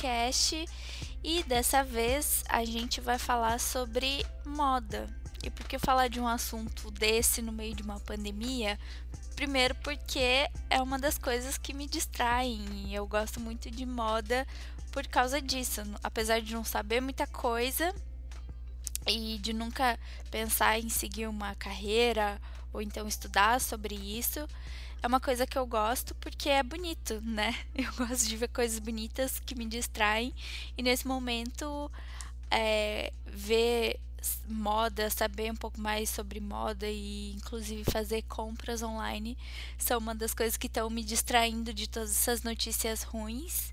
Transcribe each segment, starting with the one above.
podcast e dessa vez a gente vai falar sobre moda. E por que falar de um assunto desse no meio de uma pandemia? Primeiro, porque é uma das coisas que me distraem e eu gosto muito de moda por causa disso. Apesar de não saber muita coisa e de nunca pensar em seguir uma carreira ou então estudar sobre isso, é uma coisa que eu gosto porque é bonito, né? Eu gosto de ver coisas bonitas que me distraem e nesse momento é, ver moda, saber um pouco mais sobre moda e inclusive fazer compras online são uma das coisas que estão me distraindo de todas essas notícias ruins.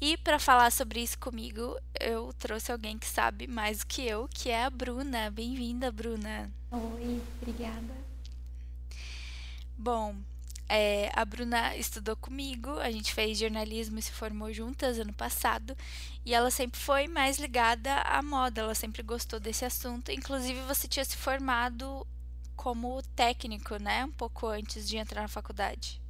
E para falar sobre isso comigo, eu trouxe alguém que sabe mais do que eu, que é a Bruna. Bem-vinda, Bruna. Oi, obrigada. Bom, é, a Bruna estudou comigo, a gente fez jornalismo e se formou juntas ano passado, e ela sempre foi mais ligada à moda, ela sempre gostou desse assunto. Inclusive, você tinha se formado como técnico, né? Um pouco antes de entrar na faculdade.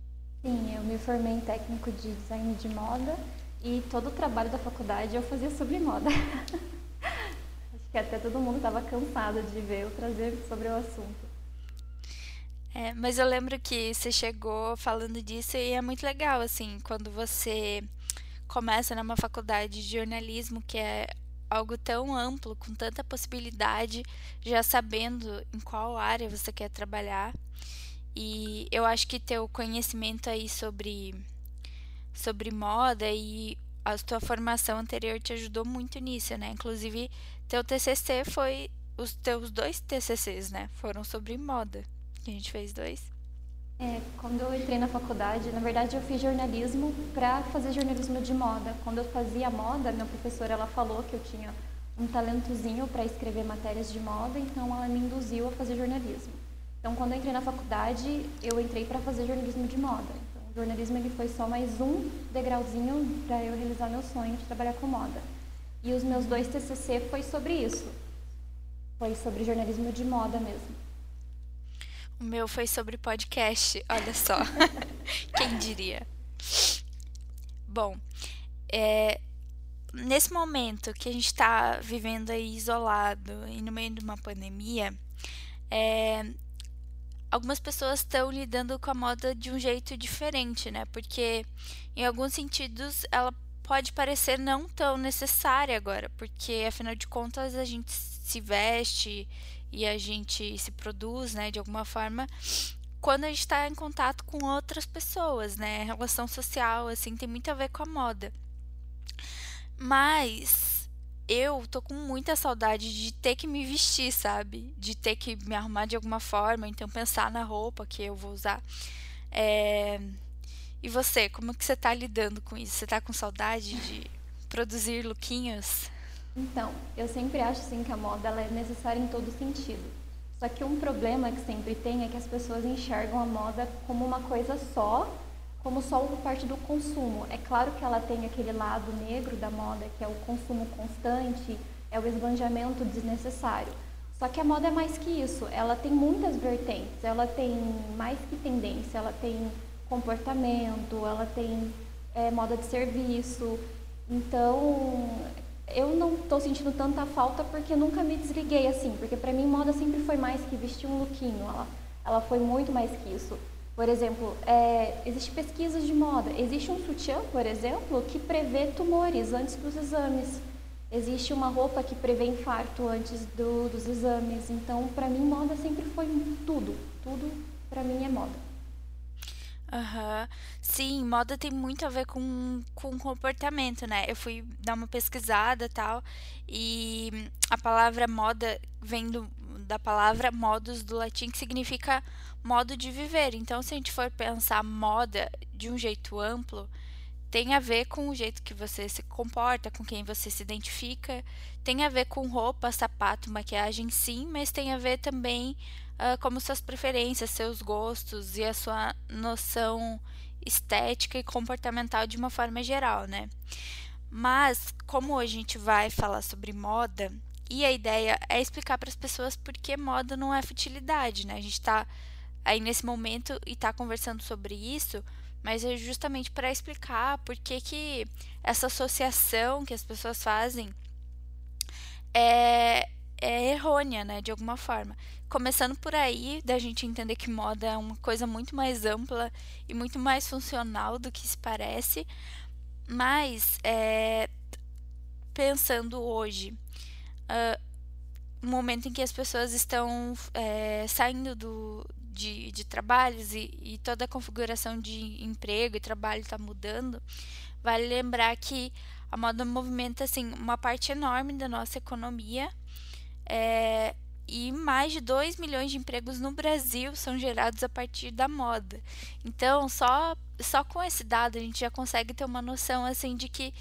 Sim, eu me formei em técnico de design de moda e todo o trabalho da faculdade eu fazia sobre moda. Acho que até todo mundo estava cansado de ver eu trazer sobre o assunto. É, mas eu lembro que você chegou falando disso e é muito legal, assim, quando você começa numa faculdade de jornalismo, que é algo tão amplo, com tanta possibilidade, já sabendo em qual área você quer trabalhar. E eu acho que ter o conhecimento aí sobre, sobre moda e a tua formação anterior te ajudou muito nisso, né? Inclusive, teu TCC foi os teus dois TCCs, né? Foram sobre moda a gente fez dois. É, quando eu entrei na faculdade, na verdade eu fiz jornalismo para fazer jornalismo de moda. Quando eu fazia moda, minha professora ela falou que eu tinha um talentozinho para escrever matérias de moda, então ela me induziu a fazer jornalismo. Então, quando eu entrei na faculdade, eu entrei para fazer jornalismo de moda. Então, o jornalismo ele foi só mais um degrauzinho para eu realizar meu sonho de trabalhar com moda. E os meus dois TCC foi sobre isso. Foi sobre jornalismo de moda mesmo. O meu foi sobre podcast, olha só. Quem diria? Bom, é, nesse momento que a gente está vivendo aí isolado e no meio de uma pandemia, é, algumas pessoas estão lidando com a moda de um jeito diferente, né? Porque em alguns sentidos ela pode parecer não tão necessária agora, porque afinal de contas a gente se veste e a gente se produz, né, de alguma forma, quando a gente está em contato com outras pessoas, né? Relação social, assim, tem muito a ver com a moda. Mas eu tô com muita saudade de ter que me vestir, sabe? De ter que me arrumar de alguma forma, então pensar na roupa que eu vou usar. É... E você, como que você tá lidando com isso? Você tá com saudade de produzir lookinhos? Então, eu sempre acho assim que a moda ela é necessária em todo sentido. Só que um problema que sempre tem é que as pessoas enxergam a moda como uma coisa só, como só uma parte do consumo. É claro que ela tem aquele lado negro da moda, que é o consumo constante, é o esbanjamento desnecessário. Só que a moda é mais que isso, ela tem muitas vertentes, ela tem mais que tendência, ela tem comportamento, ela tem é, moda de serviço. Então, eu não estou sentindo tanta falta porque nunca me desliguei assim, porque para mim moda sempre foi mais que vestir um lookinho, ela, ela foi muito mais que isso. Por exemplo, é, existe pesquisas de moda. Existe um sutiã, por exemplo, que prevê tumores antes dos exames. Existe uma roupa que prevê infarto antes do, dos exames. Então, para mim, moda sempre foi tudo. Tudo para mim é moda. Aham. Sim, moda tem muito a ver com, com comportamento, né? Eu fui dar uma pesquisada tal, e a palavra moda vem do, da palavra modus do latim, que significa modo de viver. Então, se a gente for pensar moda de um jeito amplo, tem a ver com o jeito que você se comporta, com quem você se identifica, tem a ver com roupa, sapato, maquiagem, sim, mas tem a ver também uh, como suas preferências, seus gostos e a sua noção estética e comportamental de uma forma geral, né? Mas, como a gente vai falar sobre moda, e a ideia é explicar para as pessoas por que moda não é futilidade, né? A gente está aí nesse momento e estar tá conversando sobre isso, mas é justamente para explicar por que, que essa associação que as pessoas fazem é, é errônea, né, de alguma forma. Começando por aí, da gente entender que moda é uma coisa muito mais ampla e muito mais funcional do que se parece, mas é, pensando hoje, uh, momento em que as pessoas estão é, saindo do, de, de trabalhos e, e, toda a configuração de emprego e trabalho está mudando, vale lembrar que a moda movimenta assim, uma parte enorme da nossa economia é, e mais de 2 milhões de empregos no Brasil são gerados a partir da moda. Então, só, só com esse dado a gente já consegue ter uma noção assim de que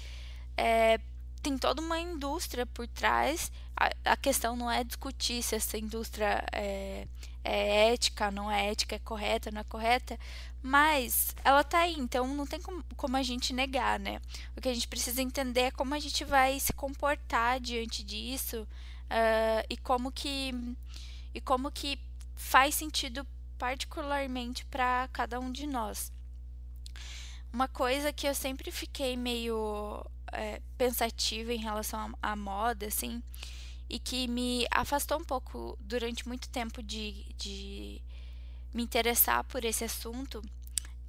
é, tem toda uma indústria por trás. A, a, questão não é discutir se essa indústria é, é, ética, não é ética, é correta, não é correta, mas ela tá aí, então não tem como, como a gente negar, né? O que a gente precisa entender é como a gente vai se comportar diante disso uh, e como que e como que faz sentido particularmente para cada um de nós. Uma coisa que eu sempre fiquei meio é, pensativa em relação à, moda, assim, e que me afastou um pouco durante muito tempo de, de me interessar por esse assunto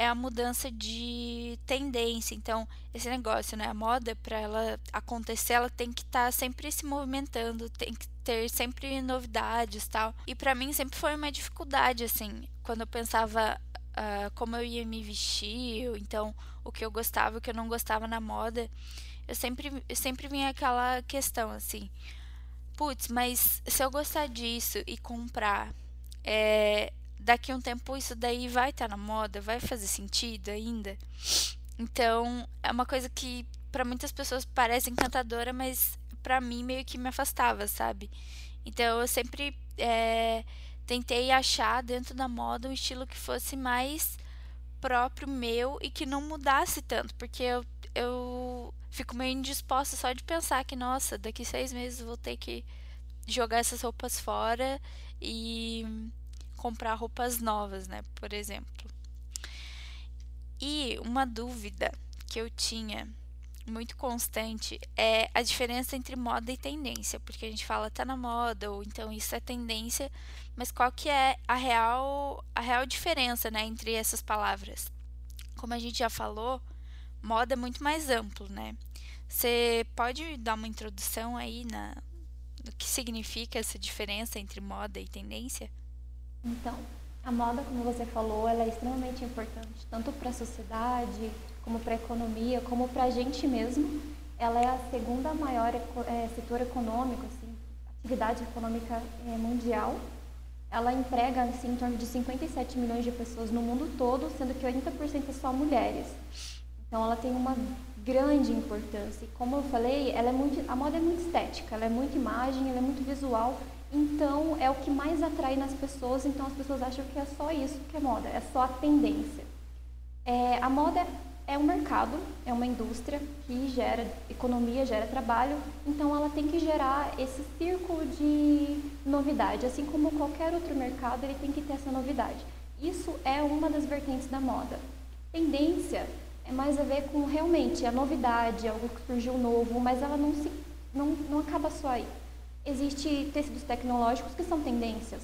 é a mudança de tendência. Então, esse negócio, né? A moda, para ela acontecer, ela tem que estar tá sempre se movimentando, tem que ter sempre novidades tal. E para mim sempre foi uma dificuldade, assim, quando eu pensava uh, como eu ia me vestir, então o que eu gostava, o que eu não gostava na moda eu sempre, eu sempre vinha aquela questão assim, putz, mas se eu gostar disso e comprar, é, daqui a um tempo isso daí vai estar tá na moda, vai fazer sentido ainda. Então, é uma coisa que para muitas pessoas parece encantadora, mas para mim meio que me afastava, sabe? Então, eu sempre é, tentei achar dentro da moda um estilo que fosse mais próprio meu e que não mudasse tanto, porque eu, eu fico meio indisposta só de pensar que, nossa, daqui seis meses vou ter que jogar essas roupas fora e comprar roupas novas, né? Por exemplo. E uma dúvida que eu tinha muito constante é a diferença entre moda e tendência, porque a gente fala tá na moda ou então isso é tendência, mas qual que é a real a real diferença, né, entre essas palavras? Como a gente já falou, moda é muito mais amplo, né? Você pode dar uma introdução aí na no que significa essa diferença entre moda e tendência? Então, a moda, como você falou, ela é extremamente importante, tanto para a sociedade, como para a economia, como para a gente mesmo. Ela é a segunda maior é, setor econômico, assim, atividade econômica é, mundial. Ela emprega assim, em torno de 57 milhões de pessoas no mundo todo, sendo que 80% é só mulheres. Então, ela tem uma grande importância. E como eu falei, ela é muito, a moda é muito estética, ela é muito imagem, ela é muito visual. Então, é o que mais atrai nas pessoas. Então, as pessoas acham que é só isso que é moda, é só a tendência. É, a moda é um mercado, é uma indústria que gera economia, gera trabalho. Então, ela tem que gerar esse círculo de novidade. Assim como qualquer outro mercado, ele tem que ter essa novidade. Isso é uma das vertentes da moda. Tendência é mais a ver com realmente a novidade, algo que surgiu novo, mas ela não, se, não, não acaba só aí. Existem tecidos tecnológicos que são tendências,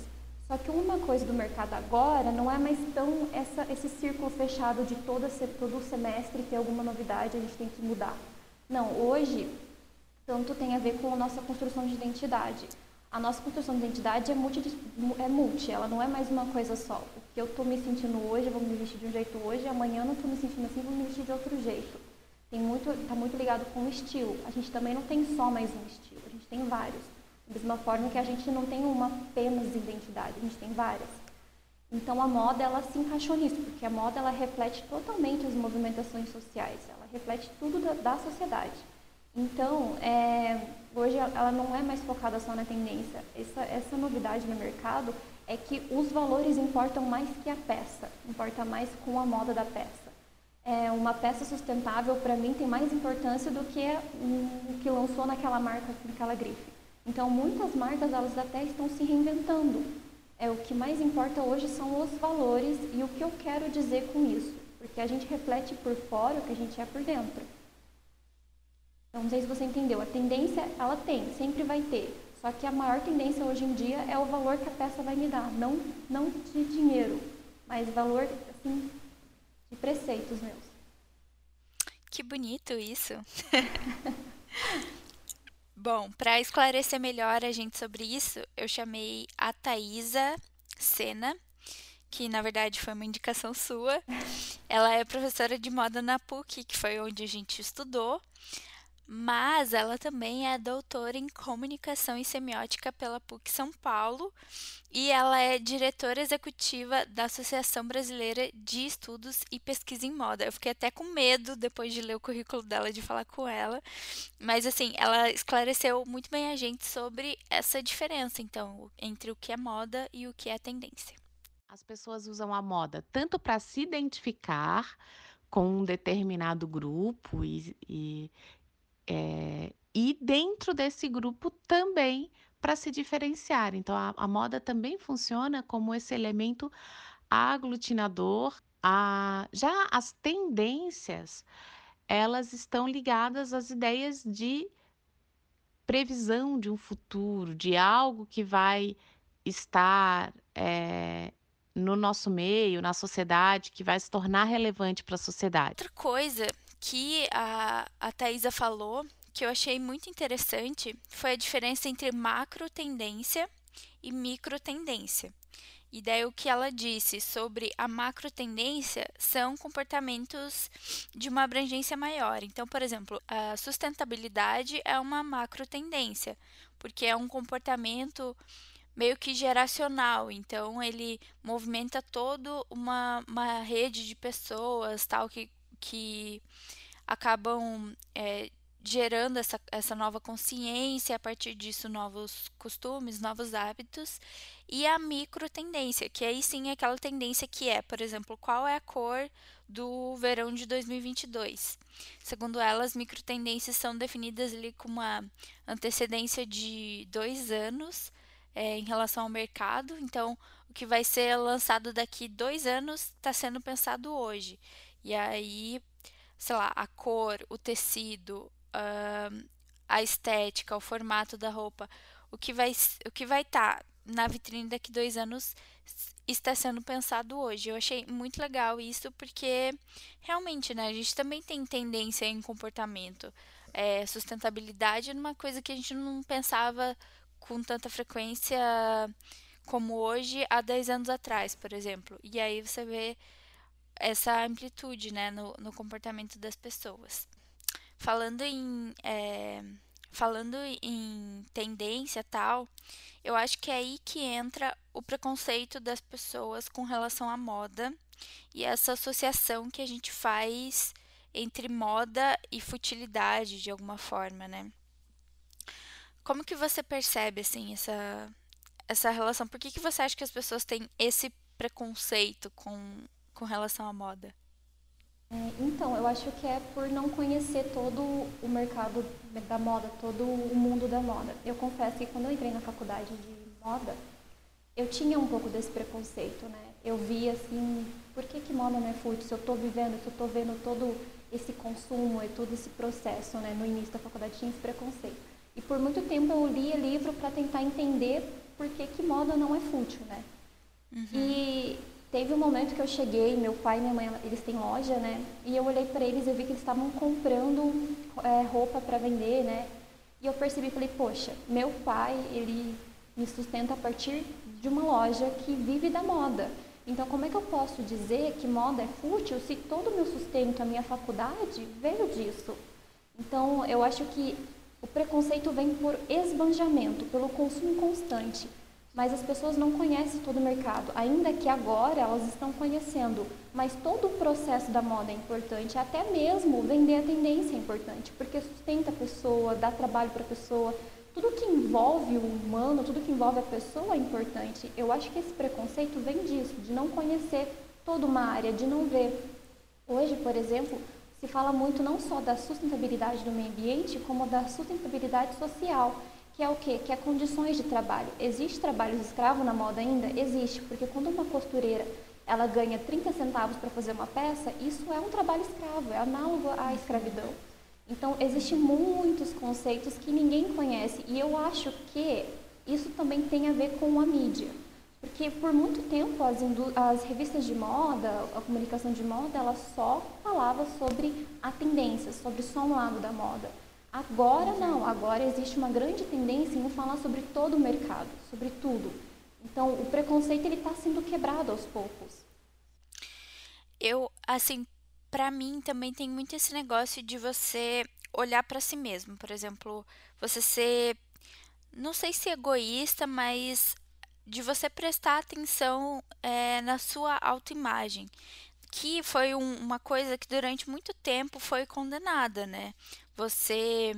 só que uma coisa do mercado agora não é mais tão essa, esse círculo fechado de todo, todo semestre ter alguma novidade, a gente tem que mudar. Não, hoje, tanto tem a ver com a nossa construção de identidade a nossa construção de identidade é multi, é multi, ela não é mais uma coisa só. O que eu estou me sentindo hoje, eu vou me vestir de um jeito hoje, amanhã eu não estou me sentindo assim, vou me vestir de outro jeito. Tem muito, está muito ligado com o estilo. A gente também não tem só mais um estilo, a gente tem vários. Da mesma forma que a gente não tem uma apenas identidade, a gente tem várias. Então a moda ela se encaixou nisso, porque a moda ela reflete totalmente as movimentações sociais, ela reflete tudo da, da sociedade. Então, é, hoje ela não é mais focada só na tendência. Essa, essa novidade no mercado é que os valores importam mais que a peça, importa mais com a moda da peça. É, uma peça sustentável, para mim, tem mais importância do que o que lançou naquela marca, naquela grife. Então, muitas marcas, elas até estão se reinventando. É o que mais importa hoje são os valores e o que eu quero dizer com isso, porque a gente reflete por fora o que a gente é por dentro. Então, não sei se você entendeu. A tendência, ela tem, sempre vai ter. Só que a maior tendência hoje em dia é o valor que a peça vai me dar, não, não de dinheiro, mas valor, assim, de preceitos meus. Que bonito isso. Bom, para esclarecer melhor a gente sobre isso, eu chamei a Thaisa Sena, que na verdade foi uma indicação sua. Ela é professora de moda na PUC, que foi onde a gente estudou mas ela também é doutora em comunicação e semiótica pela PUC São Paulo e ela é diretora executiva da Associação Brasileira de Estudos e Pesquisa em Moda. Eu fiquei até com medo depois de ler o currículo dela de falar com ela, mas assim, ela esclareceu muito bem a gente sobre essa diferença então entre o que é moda e o que é tendência. As pessoas usam a moda tanto para se identificar com um determinado grupo e, e, é, e dentro desse grupo também para se diferenciar. Então, a, a, moda também funciona como esse elemento aglutinador. A, já as tendências, elas estão ligadas às ideias de previsão de um futuro, de algo que vai estar é, no nosso meio, na sociedade, que vai se tornar relevante para a sociedade. Outra coisa que a, a Thaisa falou, que eu achei muito interessante, foi a diferença entre macro tendência e micro tendência. E daí o que ela disse sobre a macro tendência são comportamentos de uma abrangência maior. Então, por exemplo, a sustentabilidade é uma macro tendência, porque é um comportamento meio que geracional. Então, ele movimenta toda uma, uma rede de pessoas, tal, que que acabam é, gerando essa, essa nova consciência, a partir disso, novos costumes, novos hábitos, e a micro tendência, que aí sim é aquela tendência que é, por exemplo, qual é a cor do verão de 2022. Segundo elas, micro tendências são definidas ali com uma antecedência de dois anos é, em relação ao mercado, então o que vai ser lançado daqui dois anos está sendo pensado hoje. E aí, sei lá, a cor, o tecido, a estética, o formato da roupa, o que vai o que vai estar tá na vitrine daqui dois anos está sendo pensado hoje. Eu achei muito legal isso porque realmente, né, a gente também tem tendência em comportamento. É, sustentabilidade numa coisa que a gente não pensava com tanta frequência como hoje há 10 anos atrás, por exemplo. E aí você vê essa amplitude né, no, no comportamento das pessoas. Falando em, é, falando em tendência tal, eu acho que é aí que entra o preconceito das pessoas com relação à moda e essa associação que a gente faz entre moda e futilidade de alguma forma, né? Como que você percebe assim essa essa relação? Por que, que você acha que as pessoas têm esse preconceito com com relação à moda? É, então, eu acho que é por não conhecer todo o mercado da moda, todo o mundo da moda. Eu confesso que quando eu entrei na faculdade de moda, eu tinha um pouco desse preconceito, né? Eu via assim, por que, que moda não é fútil? Se eu estou vivendo, se eu estou vendo todo esse consumo e todo esse processo, né? No início da faculdade tinha esse preconceito. E por muito tempo eu lia livro para tentar entender por que, que moda não é fútil, né? Uhum. E Teve um momento que eu cheguei, meu pai e minha mãe, eles têm loja, né? E eu olhei para eles e vi que eles estavam comprando é, roupa para vender, né? E eu percebi, falei, poxa, meu pai, ele me sustenta a partir de uma loja que vive da moda. Então, como é que eu posso dizer que moda é fútil se todo o meu sustento, a minha faculdade, veio disso? Então, eu acho que o preconceito vem por esbanjamento, pelo consumo constante mas as pessoas não conhecem todo o mercado, ainda que agora elas estão conhecendo, mas todo o processo da moda é importante, até mesmo vender a tendência é importante, porque sustenta a pessoa, dá trabalho para a pessoa, tudo que envolve o humano, tudo que envolve a pessoa é importante. Eu acho que esse preconceito vem disso, de não conhecer toda uma área, de não ver. Hoje, por exemplo, se fala muito não só da sustentabilidade do meio ambiente, como da sustentabilidade social que é o quê? Que é condições de trabalho. Existe trabalho escravo na moda ainda? Existe, porque quando uma costureira ela ganha 30 centavos para fazer uma peça, isso é um trabalho escravo, é análogo à escravidão. Então, existem muitos conceitos que ninguém conhece e eu acho que isso também tem a ver com a mídia. Porque por muito tempo as, as, revistas de moda, a comunicação de moda, ela só falava sobre a tendência, sobre só um lado da moda. Agora não, agora existe uma grande tendência em falar sobre todo o mercado, sobre tudo. Então o preconceito ele está sendo quebrado aos poucos. Eu, assim, para mim também tem muito esse negócio de você olhar para si mesmo, por exemplo, você ser, não sei se egoísta, mas de você prestar atenção é, na sua autoimagem, que foi um, uma coisa que durante muito tempo foi condenada, né? Você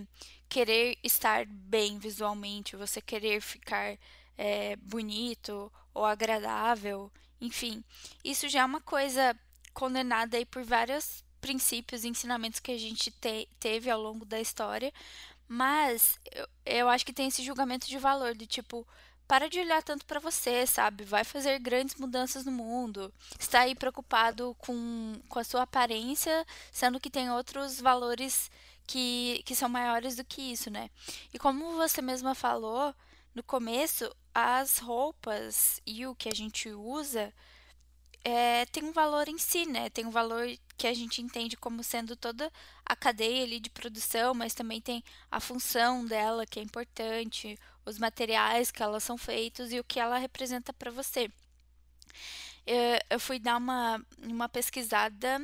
querer estar bem visualmente, você querer ficar é, bonito ou agradável, enfim, isso já é uma coisa condenada aí por vários princípios e ensinamentos que a gente te, teve ao longo da história, mas eu, eu acho que tem esse julgamento de valor do tipo para de olhar tanto para você, sabe? Vai fazer grandes mudanças no mundo. Está aí preocupado com, com a sua aparência, sendo que tem outros valores que, que são maiores do que isso, né? E como você mesma falou no começo, as roupas e o que a gente usa é, tem um valor em si, né? Tem um valor que a gente entende como sendo toda a cadeia ali de produção, mas também tem a função dela, que é importante, os materiais que elas são feitos e o que ela representa para você. Eu, eu fui dar uma, uma pesquisada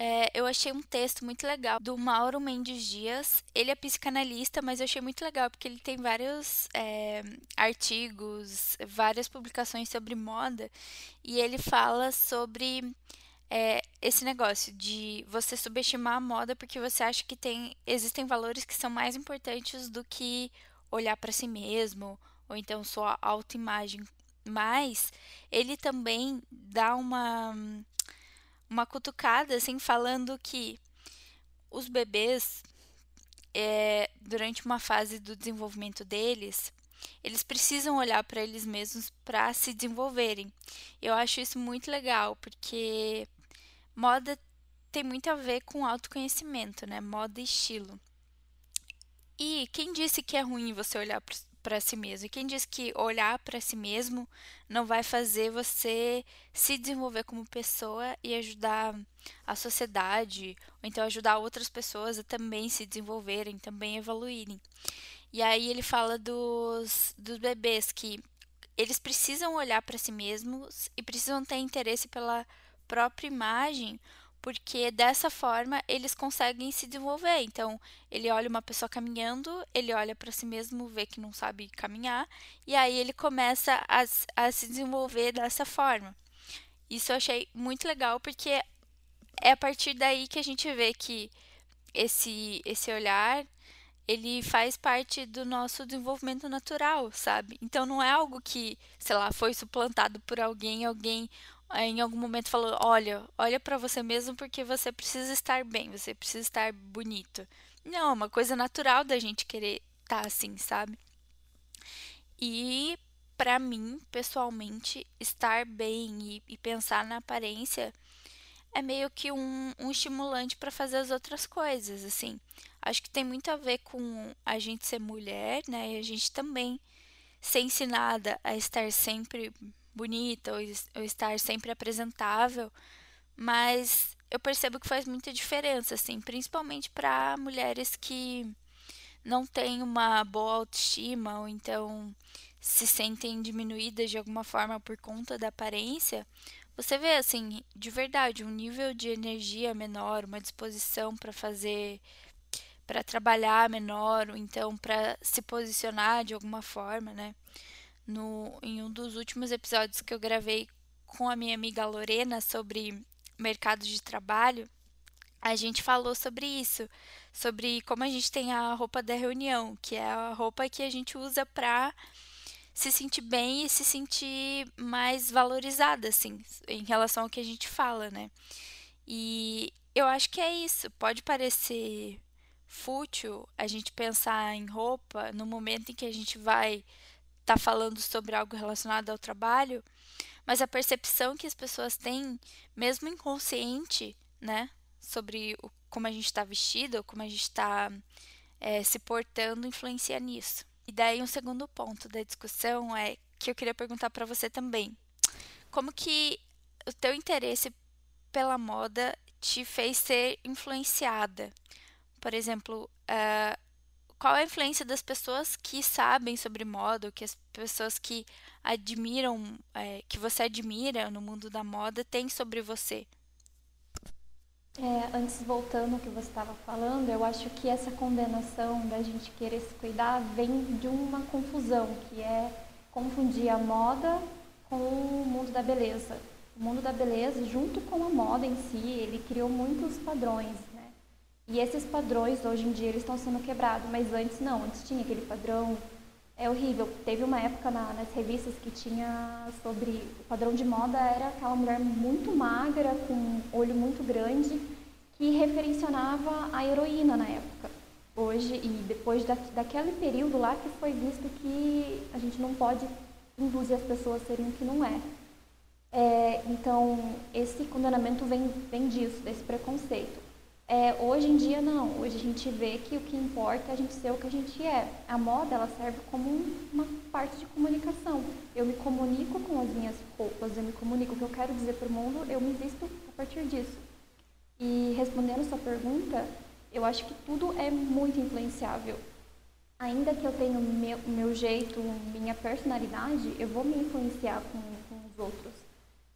é, eu achei um texto muito legal do Mauro Mendes Dias. Ele é psicanalista, mas eu achei muito legal porque ele tem vários é, artigos, várias publicações sobre moda e ele fala sobre é, esse negócio de você subestimar a moda porque você acha que tem existem valores que são mais importantes do que olhar para si mesmo ou então sua autoimagem. Mas ele também dá uma uma cutucada, assim, falando que os bebês, é, durante uma fase do desenvolvimento deles, eles precisam olhar para eles mesmos para se desenvolverem. Eu acho isso muito legal, porque moda tem muito a ver com autoconhecimento, né? Moda e estilo. E quem disse que é ruim você olhar para si mesmo. E quem diz que olhar para si mesmo não vai fazer você se desenvolver como pessoa e ajudar a sociedade, ou então ajudar outras pessoas a também se desenvolverem, também evoluírem. E aí ele fala dos, dos bebês que eles precisam olhar para si mesmos e precisam ter interesse pela própria imagem porque dessa forma eles conseguem se desenvolver. Então, ele olha uma pessoa caminhando, ele olha para si mesmo, vê que não sabe caminhar, e aí ele começa a, a se desenvolver dessa forma. Isso eu achei muito legal, porque é a partir daí que a gente vê que esse, esse olhar ele faz parte do nosso desenvolvimento natural, sabe? Então não é algo que, sei lá, foi suplantado por alguém, alguém em algum momento falou: olha, olha para você mesmo porque você precisa estar bem, você precisa estar bonito. Não, é uma coisa natural da gente querer estar tá assim, sabe? E para mim, pessoalmente, estar bem e, e, pensar na aparência é meio que um, um estimulante para fazer as outras coisas, assim. Acho que tem muito a ver com a gente ser mulher, né? E a gente também ser ensinada a estar sempre bonita ou, estar sempre apresentável, mas eu percebo que faz muita diferença, assim, principalmente para mulheres que não têm uma boa autoestima ou então se sentem diminuídas de alguma forma por conta da aparência. Você vê assim, de verdade, um nível de energia menor, uma disposição para fazer para trabalhar menor, ou então para se posicionar de alguma forma, né? No, em um dos últimos episódios que eu gravei com a minha amiga Lorena sobre mercado de trabalho, a gente falou sobre isso, sobre como a gente tem a roupa da reunião, que é a roupa que a gente usa para se sentir bem e se sentir mais valorizada, assim, em relação ao que a gente fala, né? E eu acho que é isso. Pode parecer fútil a gente pensar em roupa no momento em que a gente vai estar tá falando sobre algo relacionado ao trabalho, mas a percepção que as pessoas têm, mesmo inconsciente, né, sobre o, como a gente está vestido, como a gente está é, se portando, influencia nisso. E daí um segundo ponto da discussão é que eu queria perguntar para você também, como que o teu interesse pela moda te fez ser influenciada? Por exemplo, uh, qual a influência das pessoas que sabem sobre moda, que as pessoas que admiram, é, que você admira no mundo da moda têm sobre você? É, antes, voltando ao que você estava falando, eu acho que essa condenação da gente querer se cuidar vem de uma confusão, que é confundir a moda com o mundo da beleza. O mundo da beleza, junto com a moda em si, ele criou muitos padrões? E esses padrões, hoje em dia, eles estão sendo quebrados, mas antes não, antes tinha aquele padrão, é horrível. Teve uma época na, nas revistas que tinha sobre, o padrão de moda era aquela mulher muito magra, com olho muito grande, que referenciava a heroína na época. Hoje, e depois da, daquele período lá que foi visto que a gente não pode induzir as pessoas a serem o que não é. É, então, esse condenamento vem, vem disso, desse preconceito. É, hoje em dia, não. Hoje a gente vê que o que importa é a gente ser o que a gente é. A moda, ela serve como uma parte de comunicação. Eu me comunico com as minhas roupas, eu me comunico o que eu quero dizer para o mundo, eu me visto a partir disso. E respondendo sua pergunta, eu acho que tudo é muito influenciável. Ainda que eu tenha o meu, meu jeito, minha personalidade, eu vou me influenciar com, com os outros.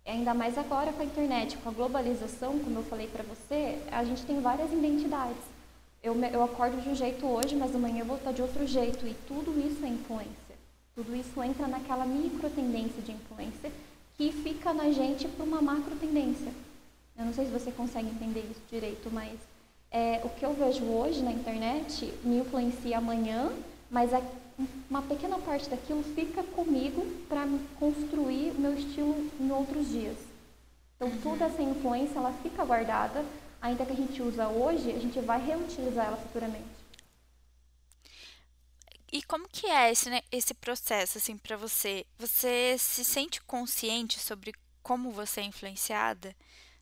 Ainda mais agora com a internet, com a globalização, como eu falei para você, a gente tem várias identidades. Eu, eu acordo de um jeito hoje, mas amanhã eu vou estar de outro jeito. E tudo isso é influência. Tudo isso entra naquela micro tendência de influência que fica na gente para uma macro tendência. Eu não sei se você consegue entender isso direito, mas é, o que eu vejo hoje na internet me influencia amanhã, mas a uma pequena parte daquilo fica comigo para construir o meu estilo em outros dias. Então, uhum. toda essa influência, ela fica guardada, ainda que a gente usa hoje, a gente vai reutilizar ela futuramente. E como que é esse, né, esse processo, assim, para você? Você se sente consciente sobre como você é influenciada?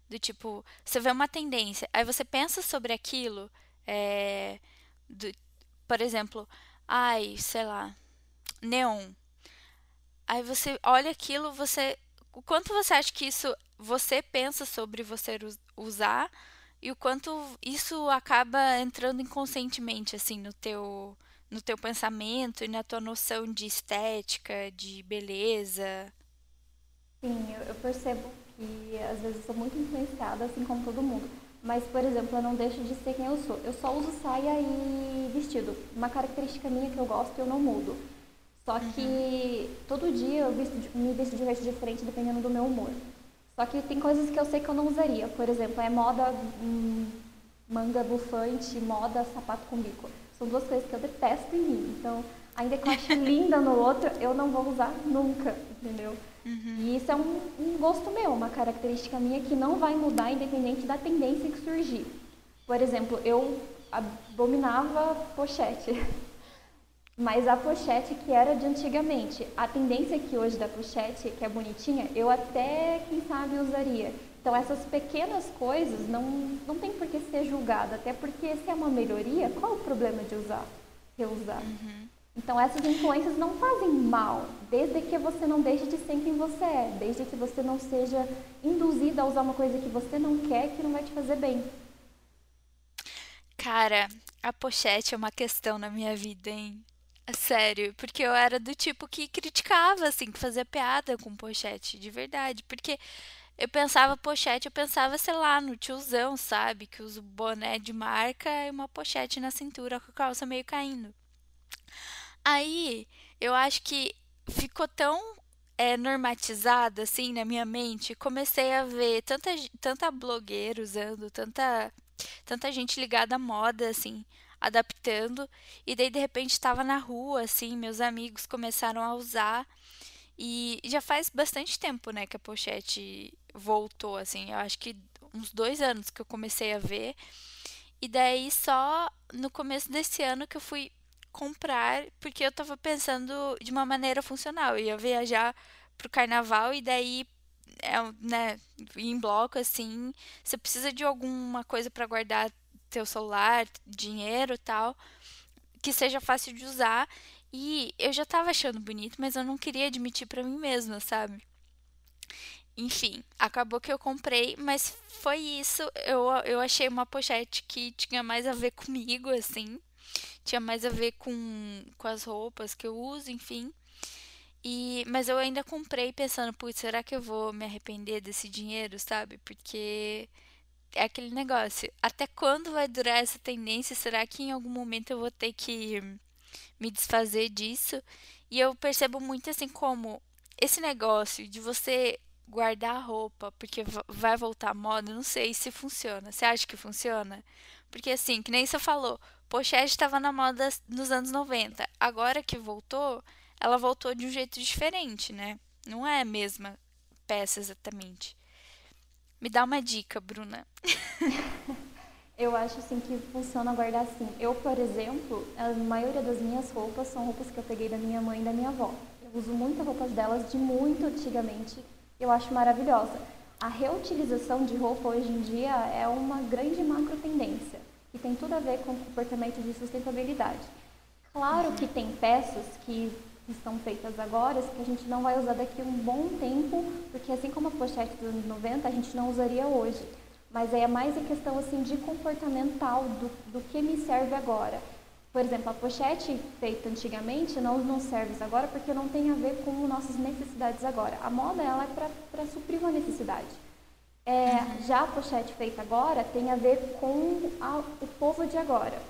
Do tipo, você vê uma tendência, aí você pensa sobre aquilo, é, do, por exemplo, ai, sei lá, neon. Aí você olha aquilo, você. O quanto você acha que isso você pensa sobre você usar e o quanto isso acaba entrando inconscientemente, assim, no teu, no teu pensamento e na tua noção de estética, de beleza. Sim, eu percebo que às vezes eu sou muito influenciada, assim como todo mundo. Mas, por exemplo, eu não deixo de ser quem eu sou. Eu só uso saia e vestido. Uma característica minha que eu gosto eu não mudo. Só uhum. que uhum. todo dia eu visto, me visto de um jeito diferente dependendo do meu humor. Só que tem coisas que eu sei que eu não usaria. Por exemplo, é moda hum, manga bufante, moda sapato com bico. São duas coisas que eu detesto em mim. Então, ainda que eu ache linda no outro, eu não vou usar nunca, entendeu? Uhum. E isso é um, um gosto meu, uma característica minha que não vai mudar independente da tendência que surgir. Por exemplo, eu abominava pochete. Mas a pochete que era de antigamente, a tendência que hoje da pochete, que é bonitinha, eu até, quem sabe, usaria. Então, essas pequenas coisas não, não tem por que ser julgada, até porque se é uma melhoria, qual o problema de usar, reusar? Uhum. Então, essas influências não fazem mal, desde que você não deixe de ser quem você é, desde que você não seja induzida a usar uma coisa que você não quer, que não vai te fazer bem. Cara, a pochete é uma questão na minha vida, hein? Sério, porque eu era do tipo que criticava, assim, que fazia piada com pochete, de verdade. Porque eu pensava pochete, eu pensava, sei lá, no tiozão, sabe? Que usa boné de marca e uma pochete na cintura com a calça meio caindo. Aí, eu acho que ficou tão é, normatizada assim na minha mente, comecei a ver tanta, tanta blogueira usando, tanta, tanta gente ligada à moda, assim, adaptando, e daí de repente estava na rua, assim, meus amigos começaram a usar, e já faz bastante tempo, né, que a pochete voltou, assim, eu acho que uns dois anos que eu comecei a ver, E daí só no começo desse ano que eu fui comprar, porque eu tava pensando de uma maneira funcional. Eu ia viajar pro carnaval e daí é, né, em bloco assim, você precisa de alguma coisa para guardar teu celular, dinheiro, tal, que seja fácil de usar. E eu já tava achando bonito, mas eu não queria admitir para mim mesma, sabe? Enfim, acabou que eu comprei, mas foi isso. Eu, eu achei uma pochete que tinha mais a ver comigo, assim. Tinha mais a ver com, com as roupas que eu uso, enfim. E, mas eu ainda comprei pensando, putz, será que eu vou me arrepender desse dinheiro, sabe? Porque é aquele negócio. Até quando vai durar essa tendência? Será que em algum momento eu vou ter que me desfazer disso? E eu percebo muito assim como esse negócio de você guardar roupa porque vai voltar à moda, não sei se funciona. Você acha que funciona? Porque assim, que nem você falou, pochete estava na moda nos anos 90. Agora que voltou, ela voltou de um jeito diferente, né? Não é a mesma peça exatamente. Me dá uma dica, Bruna. eu acho assim que funciona guardar assim. Eu, por exemplo, a maioria das minhas roupas são roupas que eu peguei da minha mãe e da minha avó. Eu uso muitas roupas delas de muito antigamente. Eu acho maravilhosa. A reutilização de roupa hoje em dia é uma grande macro tendência e tem tudo a ver com o comportamento de sustentabilidade. Claro que tem peças que estão feitas agora, que a gente não vai usar daqui um bom tempo, porque assim como a pochete dos anos 90, a gente não usaria hoje. Mas aí é mais a questão assim de comportamental do, do que me serve agora. Por exemplo, a pochete feita antigamente não nos serve agora porque não tem a ver com nossas necessidades agora. A moda ela é para suprir uma necessidade. É, já a pochete feita agora tem a ver com a, o povo de agora.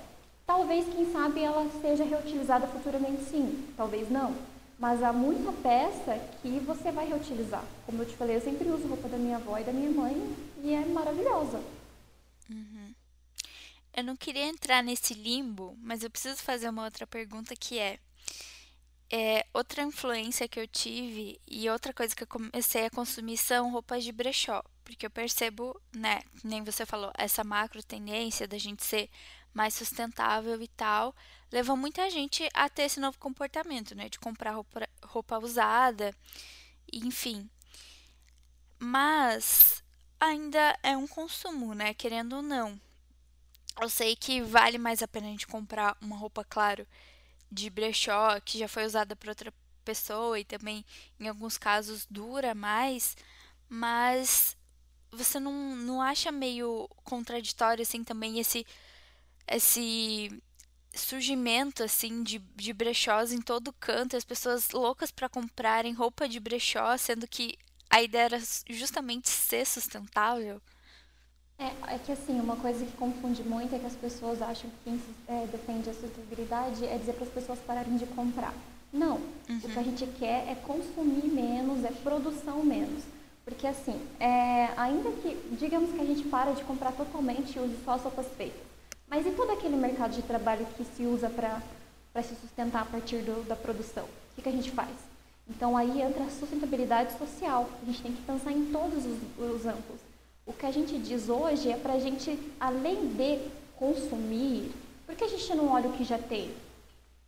Talvez, quem sabe, ela seja reutilizada futuramente sim, talvez não. Mas há muita peça que você vai reutilizar. Como eu te falei, eu sempre uso roupa da minha avó e da minha mãe e é maravilhosa. Uhum. Eu não queria entrar nesse limbo, mas eu preciso fazer uma outra pergunta que é, é outra influência que eu tive e outra coisa que eu comecei a consumir são roupas de brechó, porque eu percebo, né, nem você falou, essa macro tendência da gente ser mais sustentável e tal, levou muita gente a ter esse novo comportamento, né? De comprar roupa, roupa usada, enfim. Mas ainda é um consumo, né? Querendo ou não. Eu sei que vale mais a pena a gente comprar uma roupa, claro, de brechó, que já foi usada por outra pessoa e também, em alguns casos, dura mais, mas você não, não acha meio contraditório, assim, também esse esse surgimento assim de, de brechós em todo canto, as pessoas loucas para comprarem roupa de brechó, sendo que a ideia era justamente ser sustentável. É, é que assim, uma coisa que confunde muito é que as pessoas acham que quem é, defende a sustentabilidade é dizer para as pessoas pararem de comprar. Não, uhum. o que a uhum. gente quer é consumir menos, é produção menos. Porque assim, é, ainda que, digamos que a gente para de comprar totalmente e use só as roupas feitas mas e todo aquele mercado de trabalho que se usa para se sustentar a partir do, da produção? O que, que, a gente faz? Então aí entra a sustentabilidade social. A gente tem que pensar em todos os, os amplos. O que a gente diz hoje é para a gente, além de consumir, por que a gente não olha o que já tem?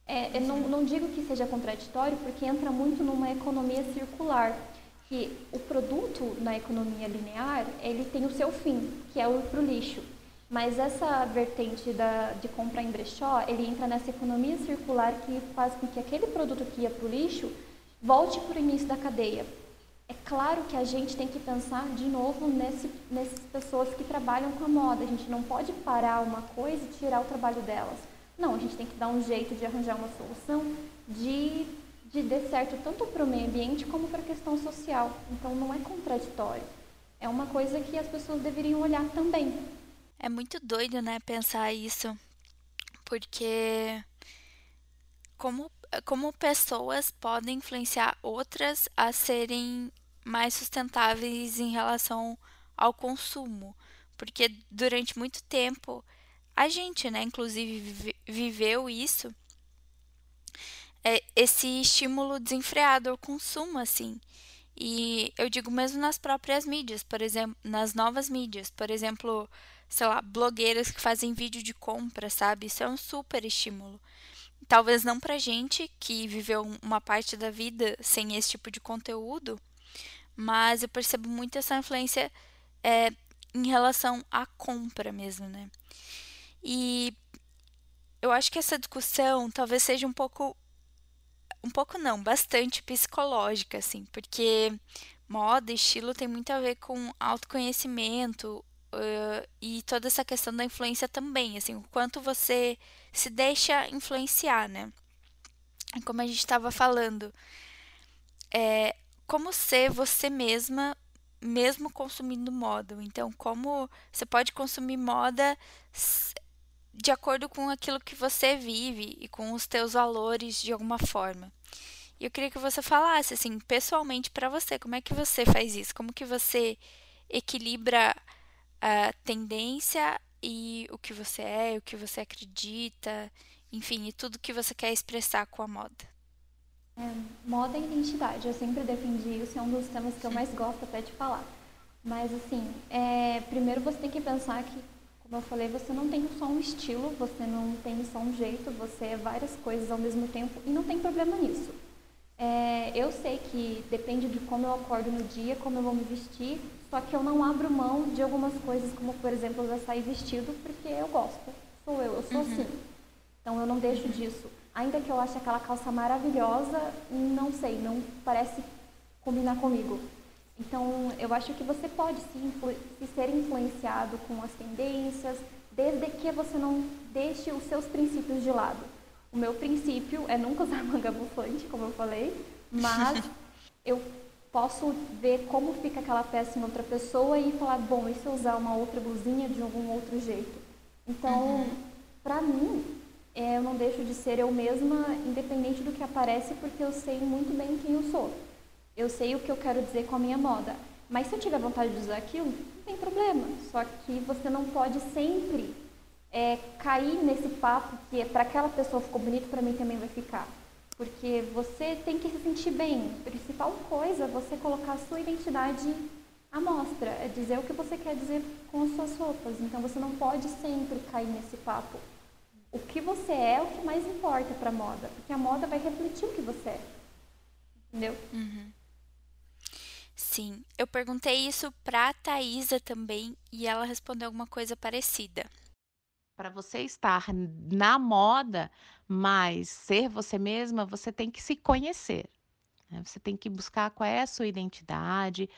É, eu não, não digo que seja contraditório, porque entra muito numa economia circular, que o produto na economia linear, ele tem o seu fim, que é o para o lixo. Mas essa vertente da, de compra em brechó, ele entra nessa economia circular que faz com que aquele produto que ia para o lixo volte para o início da cadeia. É claro que a gente tem que pensar de novo nesse, nessas pessoas que trabalham com a moda. A gente não pode parar uma coisa e tirar o trabalho delas. Não, a gente tem que dar um jeito de arranjar uma solução de, de dar certo tanto para o meio ambiente como para a questão social. Então não é contraditório. É uma coisa que as pessoas deveriam olhar também. É muito doido, né, pensar isso, porque como, como pessoas podem influenciar outras a serem mais sustentáveis em relação ao consumo, porque durante muito tempo a gente, né, inclusive viveu isso, é, esse estímulo desenfreado ao consumo, assim. E eu digo mesmo nas próprias mídias, por exemplo, nas novas mídias, por exemplo, sei lá, blogueiras que fazem vídeo de compra, sabe? Isso é um super estímulo. Talvez não pra gente que viveu uma parte da vida sem esse tipo de conteúdo, mas eu percebo muito essa influência é, em relação à compra mesmo, né? E eu acho que essa discussão talvez seja um pouco um pouco não, bastante psicológica, assim, porque moda, estilo tem muito a ver com autoconhecimento uh, e toda essa questão da influência também, assim, o quanto você se deixa influenciar, né? Como a gente estava falando, é como ser você mesma, mesmo consumindo moda. Então, como você pode consumir moda de acordo com aquilo que você vive e com os teus valores de alguma forma. E eu queria que você falasse assim, pessoalmente para você, como é que você faz isso? Como que você equilibra a tendência e o que você é, o que você acredita, enfim, e tudo que você quer expressar com a moda? É, moda e identidade, eu sempre defendi isso, é um dos temas que eu mais gosto até de falar. Mas assim, é, primeiro você tem que pensar que como eu falei, você não tem só um estilo, você não tem só um jeito, você é várias coisas ao mesmo tempo e não tem problema nisso. É, eu sei que depende de como eu acordo no dia, como eu vou me vestir, só que eu não abro mão de algumas coisas, como por exemplo, eu sair vestido porque eu gosto. Sou eu, eu sou uhum. assim. Então eu não deixo disso. Ainda que eu ache aquela calça maravilhosa, não sei, não parece combinar comigo. Então, eu acho que você pode se, se ser influenciado com as tendências, desde que você não deixe os seus princípios de lado. O meu princípio é nunca usar manga bufante, como eu falei, mas eu posso ver como fica aquela peça em outra pessoa e falar, bom, e se eu usar uma outra blusinha de algum outro jeito? Então, uhum. para mim, é, eu não deixo de ser eu mesma, independente do que aparece, porque eu sei muito bem quem eu sou. Eu sei o que eu quero dizer com a minha moda. Mas se eu tiver vontade de usar aquilo, não tem problema. Só que você não pode sempre é, cair nesse papo que é para aquela pessoa ficou bonito, para mim também vai ficar. Porque você tem que se sentir bem. A principal coisa é você colocar a sua identidade à mostra, é dizer o que você quer dizer com as suas roupas. Então você não pode sempre cair nesse papo. O que você é é o que mais importa para a moda, porque a moda vai refletir o que você é. Entendeu? Uhum. Sim, eu perguntei isso pra Thaisa também e ela respondeu alguma coisa parecida. Para você estar na moda, mas ser você mesma, você tem que se conhecer. Né? Você tem que buscar qual é a sua identidade,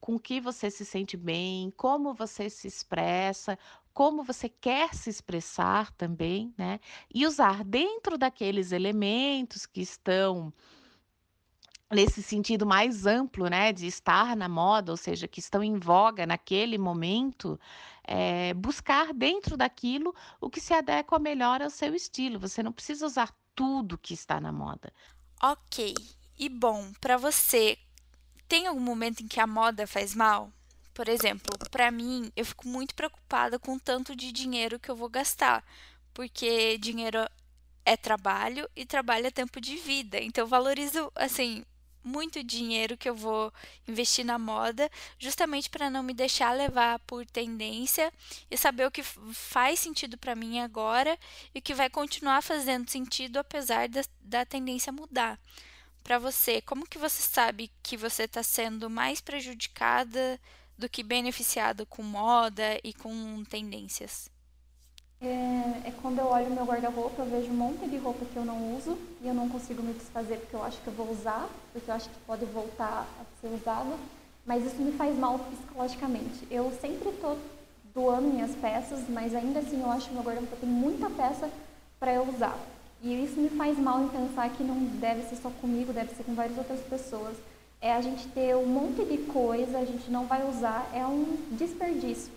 com que você se sente bem, como você se expressa, como você quer se expressar também, né? E usar dentro daqueles elementos que estão nesse sentido mais amplo, né, de estar na moda, ou seja, que estão em voga naquele momento, é, buscar dentro daquilo o que se adequa melhor ao seu estilo. Você não precisa usar tudo que está na moda. Ok. E bom, para você, tem algum momento em que a moda faz mal? Por exemplo, para mim, eu fico muito preocupada com o tanto de dinheiro que eu vou gastar, porque dinheiro é trabalho e trabalho é tempo de vida. Então, eu valorizo, assim, muito dinheiro que eu vou investir na moda, justamente para não me deixar levar por tendência e saber o que faz sentido para mim agora e o que vai continuar fazendo sentido apesar da, da tendência mudar. Para você, como que você sabe que você está sendo mais prejudicada do que beneficiada com moda e com tendências? É, é, quando eu olho meu guarda-roupa, eu vejo um monte de roupa que eu não uso e eu não consigo me desfazer porque eu acho que eu vou usar, porque eu acho que pode voltar a ser usada, mas isso me faz mal psicologicamente. Eu sempre estou doando minhas peças, mas ainda assim eu acho que meu guarda-roupa tem muita peça para eu usar. E isso me faz mal em pensar que não deve ser só comigo, deve ser com várias outras pessoas. É a gente ter um monte de coisa, a gente não vai usar, é um desperdício.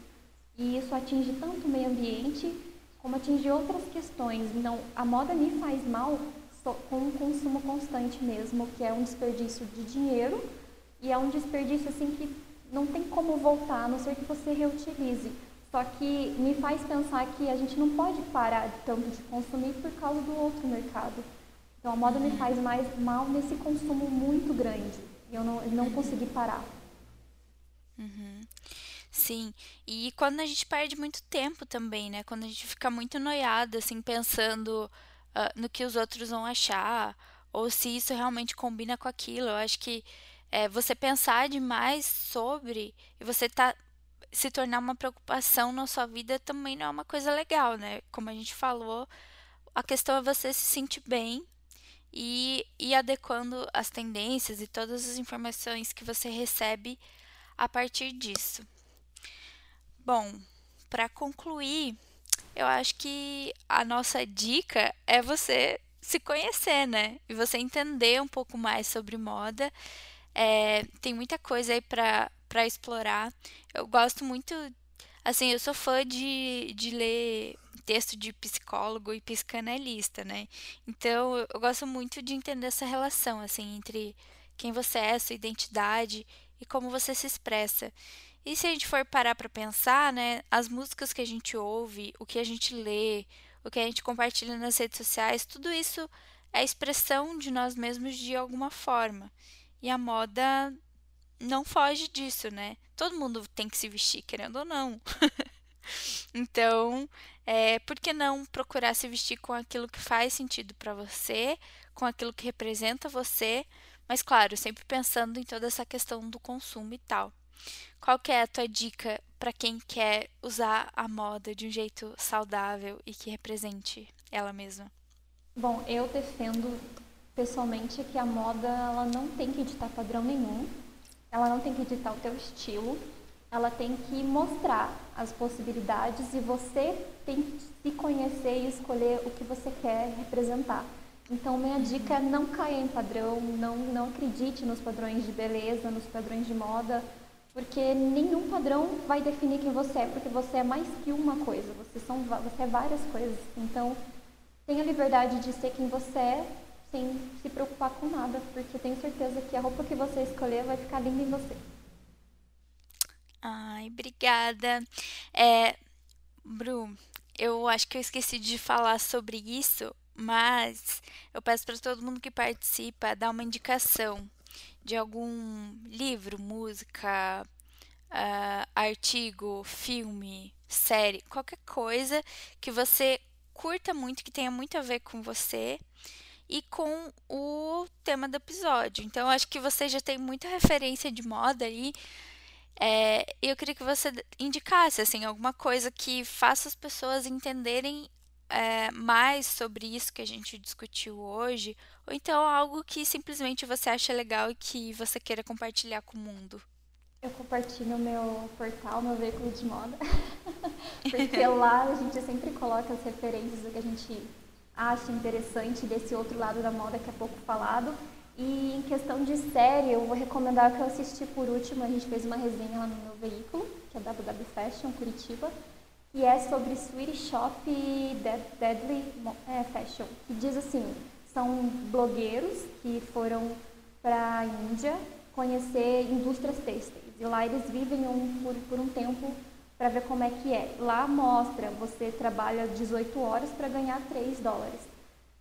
E isso atinge tanto o meio ambiente como atingir outras questões. Então, a moda me faz mal com um consumo constante mesmo, que é um desperdício de dinheiro e é um desperdício assim que não tem como voltar, a não ser que você reutilize. Só que me faz pensar que a gente não pode parar tanto de consumir por causa do outro mercado. Então a moda me faz mais mal nesse consumo muito grande e eu não, não consegui parar. Uhum. Sim, e quando a gente perde muito tempo também, né? Quando a gente fica muito noiado, assim, pensando ah, no que os outros vão achar, ou se isso realmente combina com aquilo. Eu acho que é, você pensar demais sobre e você tá se tornar uma preocupação na sua vida também não é uma coisa legal, né? Como a gente falou, a questão é você se sentir bem e ir adequando as tendências e todas as informações que você recebe a partir disso. Bom, para concluir, eu acho que a nossa dica é você se conhecer, né? E você entender um pouco mais sobre moda. É, tem muita coisa aí para explorar. Eu gosto muito, assim, eu sou fã de, de ler texto de psicólogo e psicanalista, né? Então, eu gosto muito de entender essa relação, assim, entre quem você é, sua identidade e como você se expressa. E se a gente for parar para pensar, né, as músicas que a gente ouve, o que a gente lê, o que a gente compartilha nas redes sociais, tudo isso é expressão de nós mesmos de alguma forma. E a moda não foge disso, né? Todo mundo tem que se vestir, querendo ou não. então, é, por que não procurar se vestir com aquilo que faz sentido para você, com aquilo que representa você, mas claro, sempre pensando em toda essa questão do consumo e tal. Qual que é a tua dica para quem quer usar a moda de um jeito saudável e que represente ela mesma? Bom, eu defendo pessoalmente que a moda ela não tem que ditar padrão nenhum, ela não tem que ditar o teu estilo, ela tem que mostrar as possibilidades e você tem que se conhecer e escolher o que você quer representar. Então, minha dica é não caia em padrão, não, não acredite nos padrões de beleza, nos padrões de moda, porque nenhum padrão vai definir quem você é, porque você é mais que uma coisa, você, são, você é várias coisas. Então, tenha liberdade de ser quem você é, sem se preocupar com nada, porque tenho certeza que a roupa que você escolher vai ficar linda em você. Ai, obrigada. É, Bru, eu acho que eu esqueci de falar sobre isso, mas eu peço para todo mundo que participa dar uma indicação de algum livro, música, uh, artigo, filme, série, qualquer coisa que você curta muito, que tenha muito a ver com você e com o tema do episódio. Então, acho que você já tem muita referência de moda aí. É, eu queria que você indicasse assim alguma coisa que faça as pessoas entenderem é, mais sobre isso que a gente discutiu hoje, ou então algo que simplesmente você acha legal e que você queira compartilhar com o mundo. Eu compartilho meu portal, meu veículo de moda, porque lá a gente sempre coloca as referências do que a gente acha interessante desse outro lado da moda que é pouco falado. E em questão de série, eu vou recomendar o que eu assisti por último. A gente fez uma resenha lá no meu veículo, que é WW Fashion Curitiba e é sobre Sweet Shop Deadly é, Fashion, que diz assim, são blogueiros que foram para a Índia conhecer indústrias têxteis. E lá eles vivem um, por, por um tempo para ver como é que é. Lá mostra, você trabalha 18 horas para ganhar 3 dólares.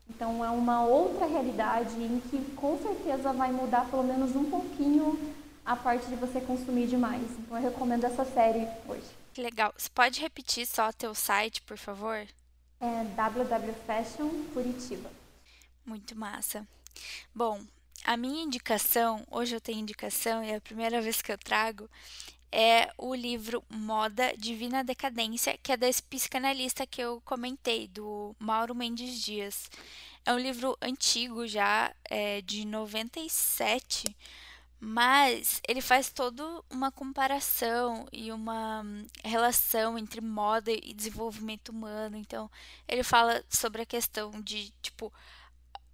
Então é uma outra realidade em que com certeza vai mudar pelo menos um pouquinho a parte de você consumir demais. Então eu recomendo essa série hoje. Que legal. Você pode repetir só o teu site, por favor? É WW Fashion Curitiba. Muito massa. Bom, a minha indicação, hoje eu tenho indicação e é a primeira vez que eu trago, é o livro Moda Divina Decadência, que é desse psicanalista que eu comentei, do Mauro Mendes Dias. É um livro antigo já, é de 97, mas ele faz toda uma comparação e uma relação entre moda e desenvolvimento humano. Então, ele fala sobre a questão de, tipo,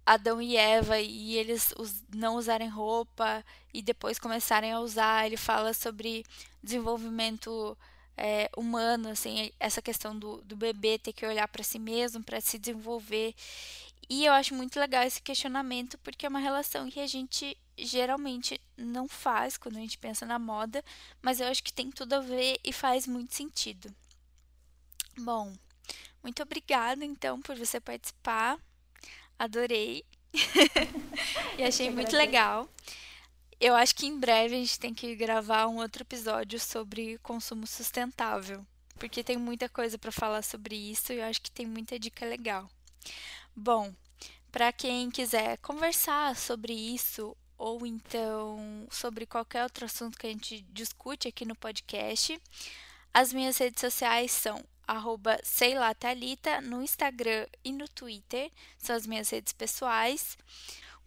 Adão e Eva e eles não usarem roupa e depois começarem a usar. Ele fala sobre desenvolvimento é, humano, assim, essa questão do, do bebê ter que olhar para si mesmo, para se desenvolver. E eu acho muito legal esse questionamento porque é uma relação que a gente geralmente não faz quando a gente pensa na moda, mas eu acho que tem tudo a ver e faz muito sentido. Bom, muito obrigada então por você participar. Adorei. e achei muito legal. eu acho que em breve a gente tem que gravar um outro episódio sobre consumo sustentável, porque tem muita coisa para falar sobre isso e eu acho que tem muita dica legal. Bom, para quem quiser conversar sobre isso ou então sobre qualquer outro assunto que a gente discute aqui no podcast, as minhas redes sociais são arroba Thalita, no Instagram e no Twitter, são as minhas redes pessoais.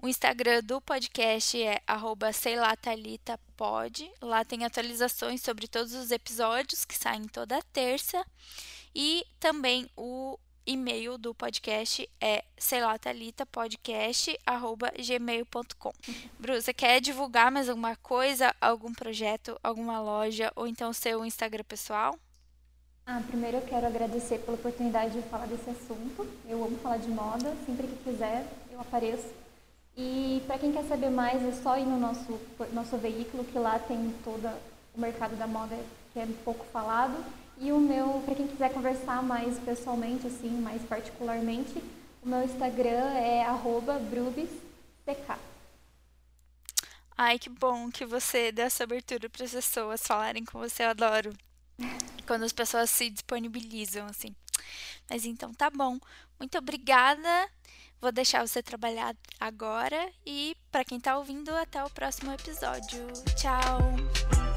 O Instagram do podcast é arroba pod. Lá tem atualizações sobre todos os episódios que saem toda terça. E também o e-mail do podcast é gmail.com. Bru, você quer divulgar mais alguma coisa, algum projeto, alguma loja ou então seu Instagram pessoal? Ah, primeiro eu quero agradecer pela oportunidade de falar desse assunto. Eu amo falar de moda, sempre que quiser eu apareço. E para quem quer saber mais, é só ir no nosso, nosso veículo, que lá tem todo o mercado da moda que é pouco falado. E o meu, para quem quiser conversar mais pessoalmente, assim, mais particularmente, o meu Instagram é brubistk. Ai, que bom que você dê essa abertura para as pessoas falarem com você, eu adoro. Quando as pessoas se disponibilizam, assim. Mas então tá bom. Muito obrigada. Vou deixar você trabalhar agora e para quem está ouvindo, até o próximo episódio. Tchau!